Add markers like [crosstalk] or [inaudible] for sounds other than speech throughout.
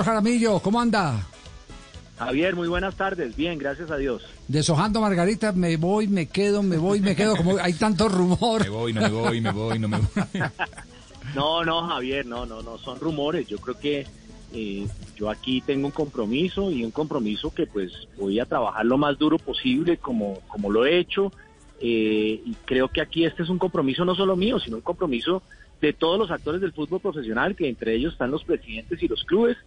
Jaramillo, ¿cómo anda? Javier, muy buenas tardes. Bien, gracias a Dios. Deshojando Margarita, me voy, me quedo, me voy, me quedo, como hay tanto rumor. Me voy, no me voy, me voy, no me voy. [laughs] no, no, Javier, no, no, no, son rumores. Yo creo que eh, yo aquí tengo un compromiso y un compromiso que pues voy a trabajar lo más duro posible como, como lo he hecho. Eh, y creo que aquí este es un compromiso no solo mío, sino un compromiso de todos los actores del fútbol profesional, que entre ellos están los presidentes y los clubes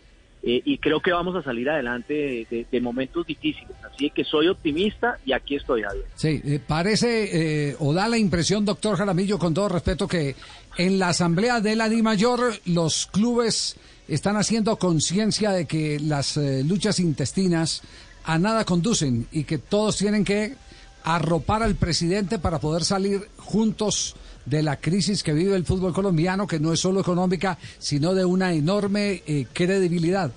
eh, y creo que vamos a salir adelante de, momentos difíciles. Así que soy optimista y aquí estoy, Javier. Sí, eh, parece eh, o da la impresión, doctor Jaramillo, con todo respeto, que en la asamblea de la DIMAYOR los clubes están haciendo conciencia de que las luchas intestinas a nada conducen y que todos tienen que arropar al presidente para poder salir juntos de la crisis que vive el fútbol colombiano, que no es solo económica, sino de una enorme eh, credibilidad.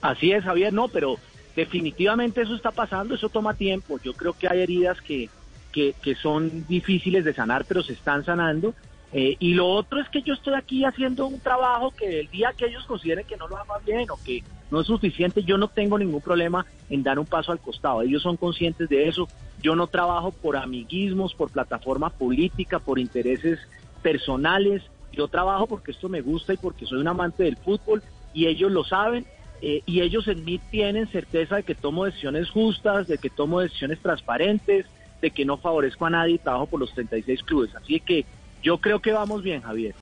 Así es, Javier, no, pero definitivamente eso está pasando, eso toma tiempo. Yo creo que hay heridas que, que, que son difíciles de sanar, pero se están sanando. Eh, y lo otro es que yo estoy aquí haciendo un trabajo que el día que ellos consideren que no lo haga bien o que no es suficiente, yo no tengo ningún problema en dar un paso al costado. Ellos son conscientes de eso. Yo no trabajo por amiguismos, por plataforma política, por intereses personales. Yo trabajo porque esto me gusta y porque soy un amante del fútbol y ellos lo saben eh, y ellos en mí tienen certeza de que tomo decisiones justas, de que tomo decisiones transparentes, de que no favorezco a nadie y trabajo por los 36 clubes. Así que yo creo que vamos bien, Javier.